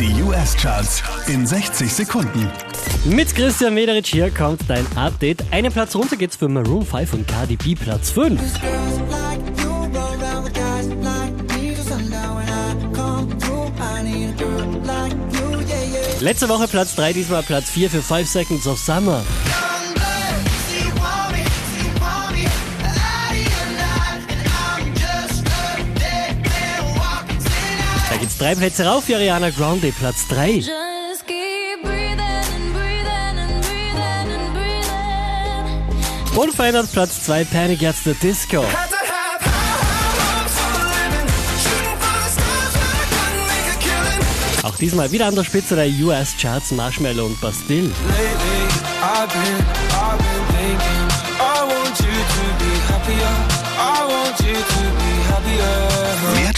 Die US-Charts in 60 Sekunden. Mit Christian Mederich hier kommt dein Update. Einen Platz runter geht's für Maroon 5 und Cardi B, Platz 5. Letzte Woche Platz 3, diesmal Platz 4 für 5 Seconds of Summer. Da geht's drei Plätze rauf für Ariana Grande, Platz 3. Just keep breathing and breathing and breathing and breathing. Unverändert Platz 2, Panic at the Disco. Auch diesmal wieder an der Spitze der US-Charts Marshmallow und Bastille. Lately,